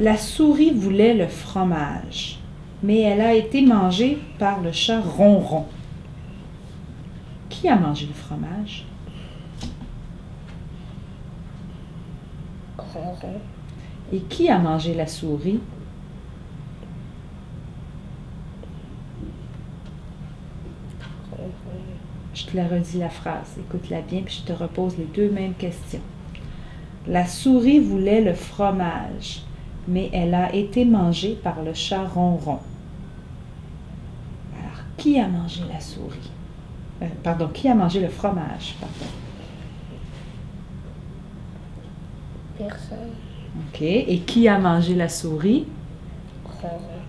La souris voulait le fromage, mais elle a été mangée par le chat ronron. Qui a mangé le fromage? Ronron. Et qui a mangé la souris? Ronron. Je te la redis la phrase. Écoute-la bien, puis je te repose les deux mêmes questions. La souris voulait le fromage, mais elle a été mangée par le chat ronron. Alors, qui a mangé la souris? Euh, pardon, qui a mangé le fromage? Pardon. Personne. OK. Et qui a mangé la souris? Ronron.